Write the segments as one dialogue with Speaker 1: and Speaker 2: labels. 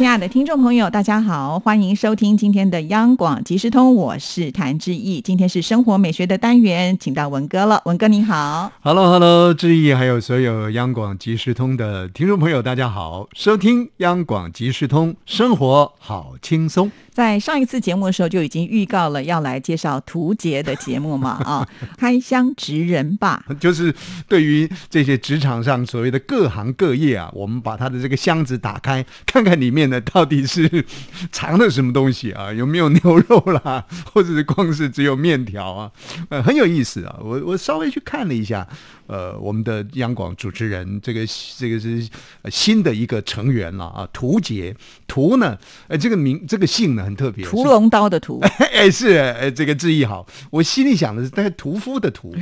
Speaker 1: 亲爱的听众朋友，大家好，欢迎收听今天的央广即时通，我是谭志毅。今天是生活美学的单元，请到文哥了。文哥你好
Speaker 2: ，Hello，Hello，志毅，还有所有央广即时通的听众朋友，大家好，收听央广即时通，生活好轻松。
Speaker 1: 在上一次节目的时候就已经预告了要来介绍图杰的节目嘛 啊，开箱职人吧，
Speaker 2: 就是对于这些职场上所谓的各行各业啊，我们把他的这个箱子打开，看看里面呢到底是 藏了什么东西啊，有没有牛肉啦，或者是光是只有面条啊，呃，很有意思啊，我我稍微去看了一下。呃，我们的央广主持人，这个这个是新的一个成员了啊，屠杰，屠呢，呃，这个名这个姓呢很特别，
Speaker 1: 屠龙刀的屠，
Speaker 2: 哎是，哎，这个字意好，我心里想的是但是屠夫的屠，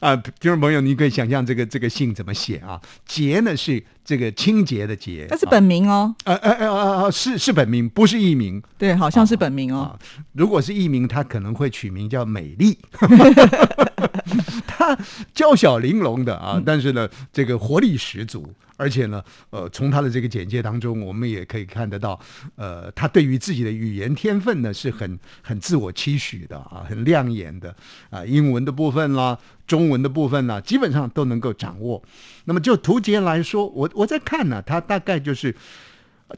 Speaker 2: 啊，听众朋友，你可以想象这个这个姓怎么写啊？杰呢是这个清洁的洁，
Speaker 1: 那是本名哦，
Speaker 2: 呃呃呃呃，是是本名，不是艺名，
Speaker 1: 对，好像是本名哦，
Speaker 2: 如果是艺名，他可能会取名叫美丽。他娇小玲珑的啊，但是呢，这个活力十足，而且呢，呃，从他的这个简介当中，我们也可以看得到，呃，他对于自己的语言天分呢是很很自我期许的啊，很亮眼的啊，英文的部分啦，中文的部分呢，基本上都能够掌握。那么就图杰来说，我我在看呢，他大概就是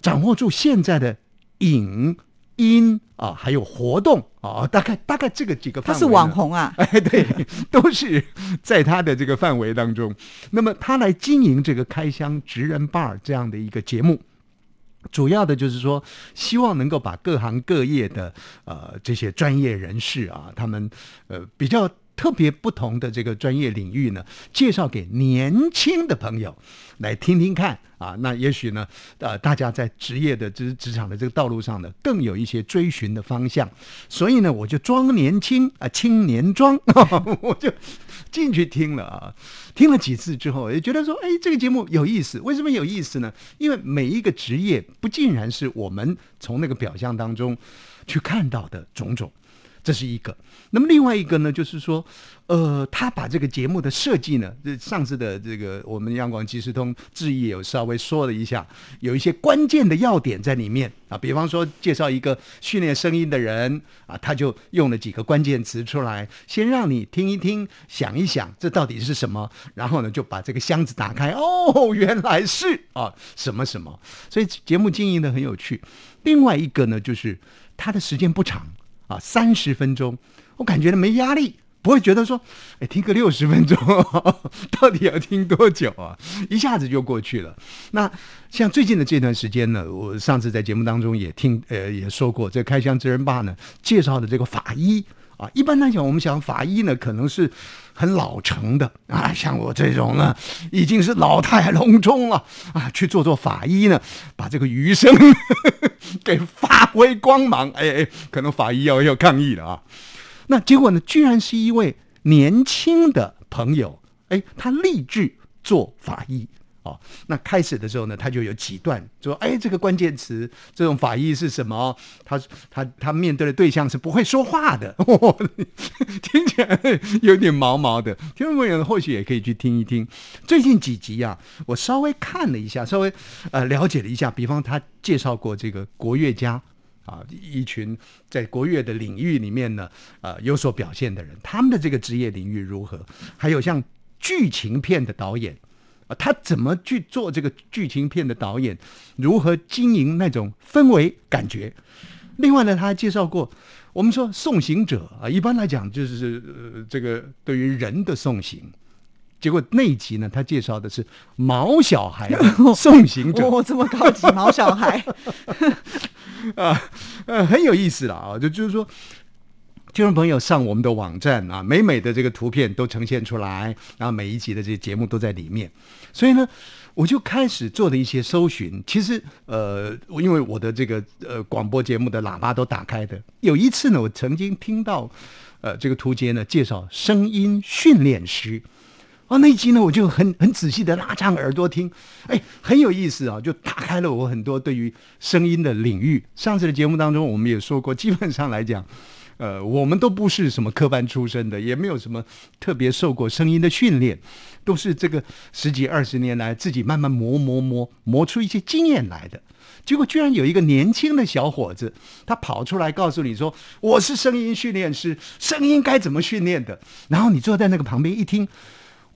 Speaker 2: 掌握住现在的影。音啊，还有活动啊，大概大概这个几个，
Speaker 1: 他是网红啊，
Speaker 2: 哎，对，都是在他的这个范围当中。那么他来经营这个开箱职人 bar 这样的一个节目，主要的就是说，希望能够把各行各业的呃这些专业人士啊，他们呃比较。特别不同的这个专业领域呢，介绍给年轻的朋友来听听看啊，那也许呢，呃，大家在职业的职职场的这个道路上呢，更有一些追寻的方向。所以呢，我就装年轻啊，青年装，我就进去听了啊，听了几次之后，也觉得说，哎，这个节目有意思。为什么有意思呢？因为每一个职业不尽然是我们从那个表象当中去看到的种种。这是一个，那么另外一个呢，就是说，呃，他把这个节目的设计呢，这上次的这个我们央广即时通志毅有稍微说了一下，有一些关键的要点在里面啊，比方说介绍一个训练声音的人啊，他就用了几个关键词出来，先让你听一听，想一想这到底是什么，然后呢就把这个箱子打开，哦，原来是啊什么什么，所以节目经营的很有趣。另外一个呢，就是它的时间不长。三十分钟，我感觉呢没压力，不会觉得说，哎，听个六十分钟，到底要听多久啊？一下子就过去了。那像最近的这段时间呢，我上次在节目当中也听，呃，也说过，这开箱真人吧呢介绍的这个法医啊，一般来讲，我们想法医呢可能是很老成的啊，像我这种呢已经是老态龙钟了啊，去做做法医呢，把这个余生。给发挥光芒，哎哎，可能法医要要抗议了啊！那结果呢？居然是一位年轻的朋友，哎，他立志做法医。哦，那开始的时候呢，他就有几段说：“哎，这个关键词，这种法医是什么？他他他面对的对象是不会说话 的，听起来有点毛毛的。听众朋友或许也可以去听一听最近几集啊，我稍微看了一下，稍微呃了解了一下。比方他介绍过这个国乐家啊，一群在国乐的领域里面呢，呃有所表现的人，他们的这个职业领域如何？还有像剧情片的导演。”啊，他怎么去做这个剧情片的导演？如何经营那种氛围感觉？另外呢，他还介绍过，我们说送行者啊，一般来讲就是呃这个对于人的送行。结果那一集呢，他介绍的是毛小孩送行者，
Speaker 1: 哦，这么高级，毛小孩
Speaker 2: 啊，呃，很有意思了啊，就就是说。听众朋友上我们的网站啊，美美的这个图片都呈现出来，然后每一集的这些节目都在里面。所以呢，我就开始做了一些搜寻。其实，呃，因为我的这个呃广播节目的喇叭都打开的。有一次呢，我曾经听到呃这个图杰呢介绍声音训练师。哦，那一集呢，我就很很仔细的拉长耳朵听，哎，很有意思啊，就打开了我很多对于声音的领域。上次的节目当中，我们也说过，基本上来讲，呃，我们都不是什么科班出身的，也没有什么特别受过声音的训练，都是这个十几二十年来自己慢慢磨磨磨磨出一些经验来的。结果居然有一个年轻的小伙子，他跑出来告诉你说：“我是声音训练师，声音该怎么训练的。”然后你坐在那个旁边一听，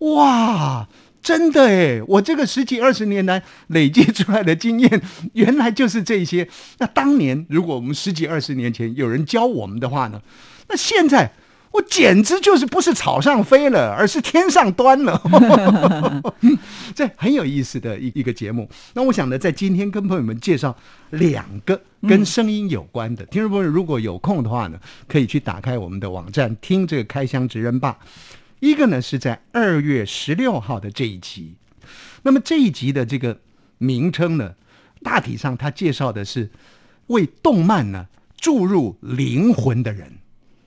Speaker 2: 哇，真的诶，我这个十几二十年来累积出来的经验，原来就是这些。那当年如果我们十几二十年前有人教我们的话呢，那现在。我简直就是不是草上飞了，而是天上端了。这很有意思的一一个节目。那我想呢，在今天跟朋友们介绍两个跟声音有关的。听众朋友如果有空的话呢，可以去打开我们的网站听这个开箱职人吧。一个呢是在二月十六号的这一集。那么这一集的这个名称呢，大体上它介绍的是为动漫呢注入灵魂的人。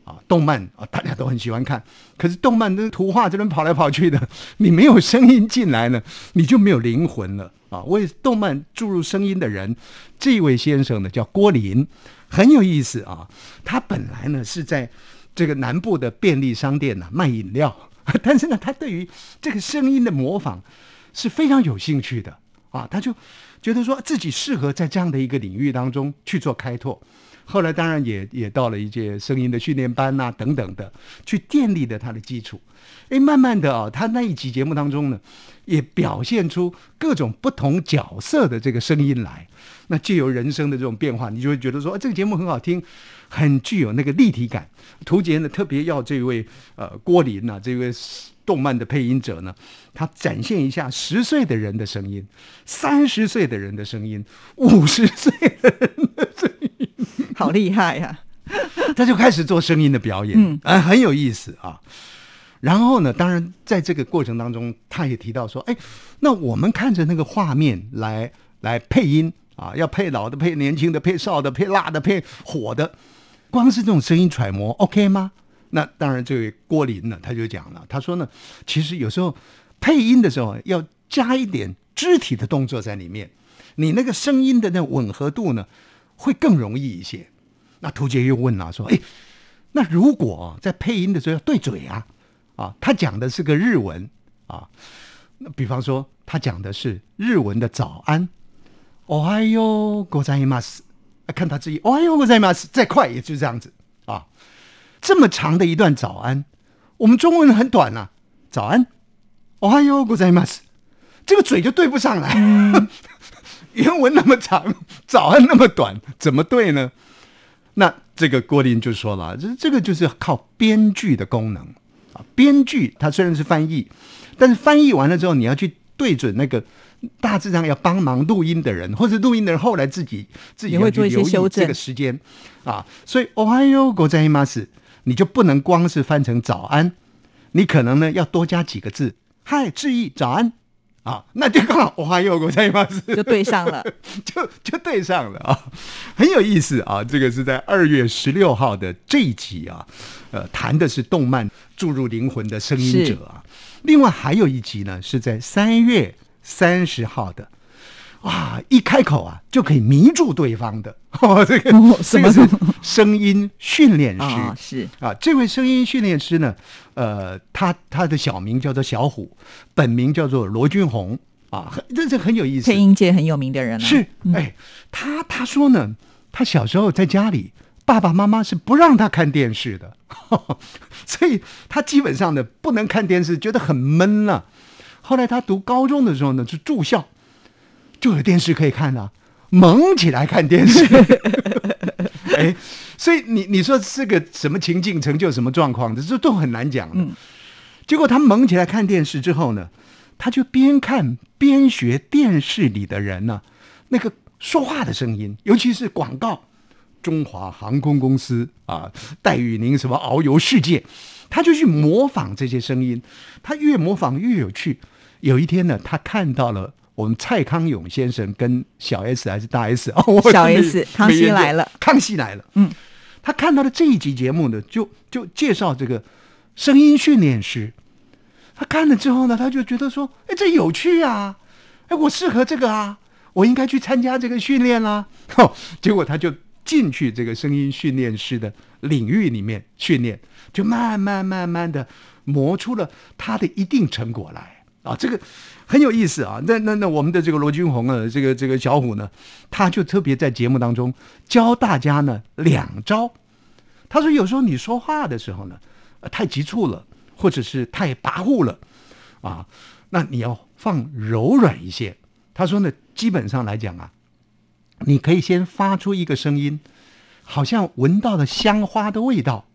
Speaker 2: 啊，动漫啊，大家都很喜欢看。可是动漫的图画这边跑来跑去的，你没有声音进来呢，你就没有灵魂了啊！为动漫注入声音的人，这位先生呢叫郭林，很有意思啊。他本来呢是在这个南部的便利商店呢卖饮料，但是呢，他对于这个声音的模仿是非常有兴趣的啊。他就觉得说自己适合在这样的一个领域当中去做开拓。后来当然也也到了一些声音的训练班呐等等的，去建立的他的基础。哎，慢慢的啊，他那一集节目当中呢，也表现出各种不同角色的这个声音来。那借由人生的这种变化，你就会觉得说，这个节目很好听，很具有那个立体感。图杰呢特别要这位呃郭林呐，这位动漫的配音者呢，他展现一下十岁的人的声音，三十岁的人的声音，五十岁的人的声音。
Speaker 1: 好厉害呀！
Speaker 2: 他就开始做声音的表演，嗯，啊，很有意思啊。然后呢，当然在这个过程当中，他也提到说，哎，那我们看着那个画面来来配音啊，要配老的、配年轻的、配少的、配辣的、配火的，光是这种声音揣摩，OK 吗？那当然，这位郭林呢，他就讲了，他说呢，其实有时候配音的时候要加一点肢体的动作在里面，你那个声音的那吻合度呢？会更容易一些。那图杰又问了，说：“哎，那如果在配音的时候要对嘴啊，啊，他讲的是个日文啊，那比方说他讲的是日文的早安，哦嗨哟，ございます。 看他自己，哦嗨哟，ございます。再快也就这样子啊。这么长的一段早安，我们中文很短啊，早安，哦嗨哟，ございます。这个嘴就对不上来。”原文那么长，早安那么短，怎么对呢？那这个郭林就说了，这这个就是靠编剧的功能啊。编剧他虽然是翻译，但是翻译完了之后，你要去对准那个 大致上要帮忙录音的人，或者录音的人后来自己自己
Speaker 1: 会做一些修正
Speaker 2: 这个时间啊。所以哦嗨哟，国在伊玛斯，你就不能光是翻成早安，你可能呢要多加几个字，嗨，致意早安。啊，那就刚好，我还有个在一码事，
Speaker 1: 就对上了，
Speaker 2: 就就对上了啊，很有意思啊。这个是在二月十六号的这一集啊，呃，谈的是动漫注入灵魂的声音者啊。另外还有一集呢，是在三月三十号的。哇！一开口啊，就可以迷住对方的。哦，这个这个是声音训练师，
Speaker 1: 是
Speaker 2: 啊。这位声音训练师呢，呃，他他的小名叫做小虎，本名叫做罗君红啊，这是很有意思。
Speaker 1: 配音界很有名的人
Speaker 2: 是。哎，他他说呢，他小时候在家里，爸爸妈妈是不让他看电视的，所以他基本上呢不能看电视，觉得很闷了。后来他读高中的时候呢，是住校。就有电视可以看了，蒙起来看电视。哎，所以你你说是个什么情境成就什么状况，这都很难讲。嗯，结果他蒙起来看电视之后呢，他就边看边学电视里的人呢那个说话的声音，尤其是广告，中华航空公司啊，带与您什么遨游世界，他就去模仿这些声音，他越模仿越有趣。有一天呢，他看到了。我们蔡康永先生跟小 S 还是大 S 哦，
Speaker 1: 小 S 康熙来了，
Speaker 2: 康熙来了。嗯，他看到了这一集节目呢，就就介绍这个声音训练师。他看了之后呢，他就觉得说，哎，这有趣啊，哎，我适合这个啊，我应该去参加这个训练啦。哦，结果他就进去这个声音训练师的领域里面训练，就慢慢慢慢的磨出了他的一定成果来啊。这个很有意思啊。那那那我们的这个罗军红啊，这个这个小虎呢，他就特别在节目当中教大家呢两招。他说：“有时候你说话的时候呢，太急促了，或者是太跋扈了，啊，那你要放柔软一些。”他说呢，基本上来讲啊，你可以先发出一个声音，好像闻到了香花的味道。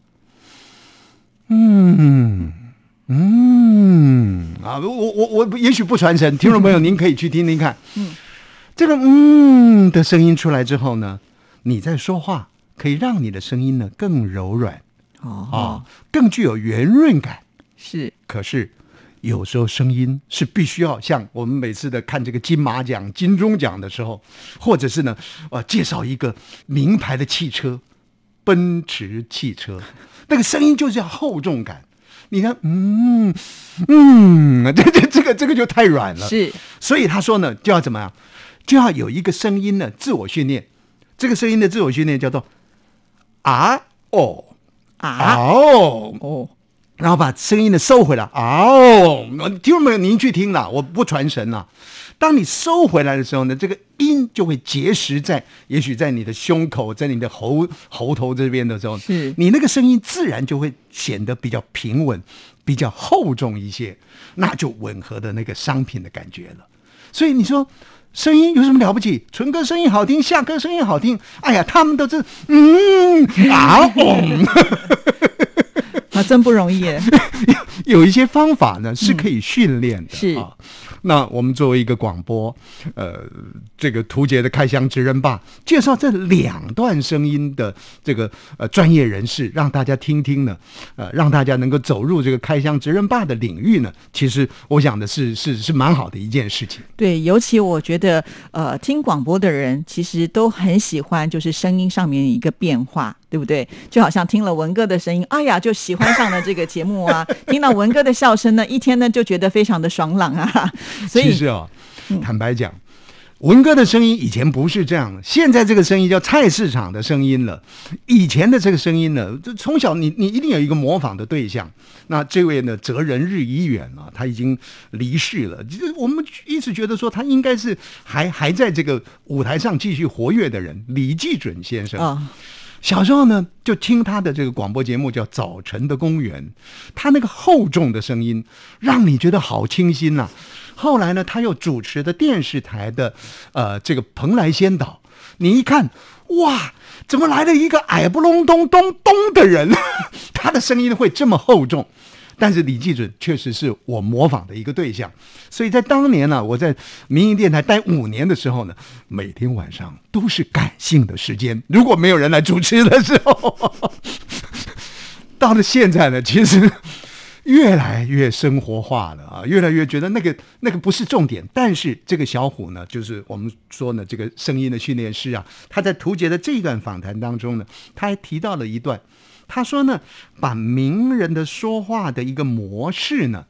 Speaker 2: 嗯嗯啊，我我我也许不传神，听众朋友您可以去听听看。嗯，这个嗯的声音出来之后呢，你在说话。可以让你的声音呢更柔软，哦啊，更具有圆润感。
Speaker 1: 是，
Speaker 2: 可是有时候声音是必须要像我们每次的看这个金马奖、金钟奖的时候，或者是呢，呃，介绍一个名牌的汽车，奔驰汽车，那个声音就是要厚重感。你看，嗯嗯，这这这个这个就太软了。
Speaker 1: 是，
Speaker 2: 所以他说呢，就要怎么样，就要有一个声音呢，自我训练。这个声音的自我训练叫做。啊哦啊哦哦，然后把声音呢收回来啊哦，听到没有？您去听了，我不传神了。当你收回来的时候呢，这个音就会结实在，也许在你的胸口，在你的喉喉头这边的时候，
Speaker 1: 是
Speaker 2: 你那个声音自然就会显得比较平稳，比较厚重一些，那就吻合的那个商品的感觉了。所以你说。声音有什么了不起？纯哥声音好听，夏哥声音好听。哎呀，他们都是嗯啊嗡，
Speaker 1: 啊，真不容易。
Speaker 2: 有一些方法呢是可以训练的，
Speaker 1: 是
Speaker 2: 啊。那我们作为一个广播，呃，这个图杰的开箱职人吧，介绍这两段声音的这个呃专业人士，让大家听听呢，呃，让大家能够走入这个开箱职人吧的领域呢，其实我想的是是是蛮好的一件事情。
Speaker 1: 对，尤其我觉得，呃，听广播的人其实都很喜欢，就是声音上面一个变化。对不对？就好像听了文哥的声音，哎呀，就喜欢上了这个节目啊！听到文哥的笑声呢，一天呢就觉得非常的爽朗啊！所以
Speaker 2: 其实啊，坦白讲，文哥的声音以前不是这样的，现在这个声音叫菜市场的声音了。以前的这个声音呢，就从小你你一定有一个模仿的对象。那这位呢，哲人日已远啊，他已经离世了。就我们一直觉得说，他应该是还还在这个舞台上继续活跃的人，李济准先生啊。小时候呢，就听他的这个广播节目叫《早晨的公园》，他那个厚重的声音，让你觉得好清新呐。后来呢，他又主持的电视台的呃这个蓬莱仙岛，你一看，哇，怎么来了一个矮不隆咚咚咚的人？他的声音会这么厚重。但是李济准确实是我模仿的一个对象，所以在当年呢，我在民营电台待五年的时候呢，每天晚上都是感性的时间。如果没有人来主持的时候，到了现在呢，其实越来越生活化了啊，越来越觉得那个那个不是重点。但是这个小虎呢，就是我们说呢，这个声音的训练师啊，他在图杰的这一段访谈当中呢，他还提到了一段。他说呢，把名人的说话的一个模式呢，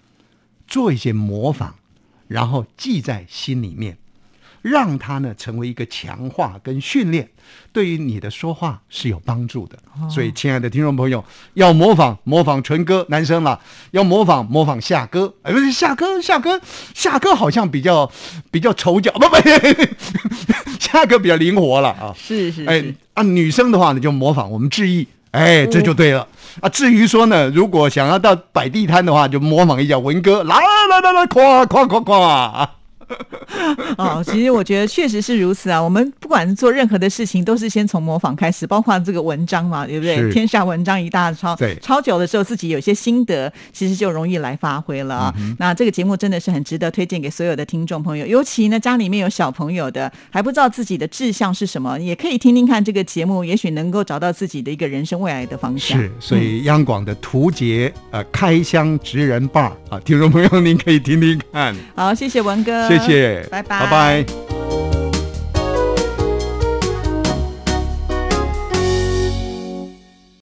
Speaker 2: 做一些模仿，然后记在心里面，让他呢成为一个强化跟训练，对于你的说话是有帮助的。所以，亲爱的听众朋友，要模仿模仿纯哥男生了，要模仿模仿夏哥。哎，不是夏哥，夏哥，夏哥好像比较比较丑角，不不，夏哥比较灵活了啊。
Speaker 1: 是是，哎，
Speaker 2: 啊，女生的话呢，就模仿我们志毅。哎，这就对了啊！至于说呢，如果想要到摆地摊的话，就模仿一下文哥，来来来来，夸夸夸夸。
Speaker 1: 哦，其实我觉得确实是如此啊。我们不管是做任何的事情，都是先从模仿开始，包括这个文章嘛，对不对？天下文章一大抄，
Speaker 2: 对，
Speaker 1: 抄久的时候自己有些心得，其实就容易来发挥了啊。那这个节目真的是很值得推荐给所有的听众朋友，尤其呢家里面有小朋友的，还不知道自己的志向是什么，也可以听听看这个节目，也许能够找到自己的一个人生未来的方向。
Speaker 2: 是，所以央广的图杰呃开箱职人吧啊，听众朋友您可以听听看。
Speaker 1: 好，谢谢文哥。
Speaker 2: 谢谢，
Speaker 1: 拜拜，
Speaker 2: 拜拜。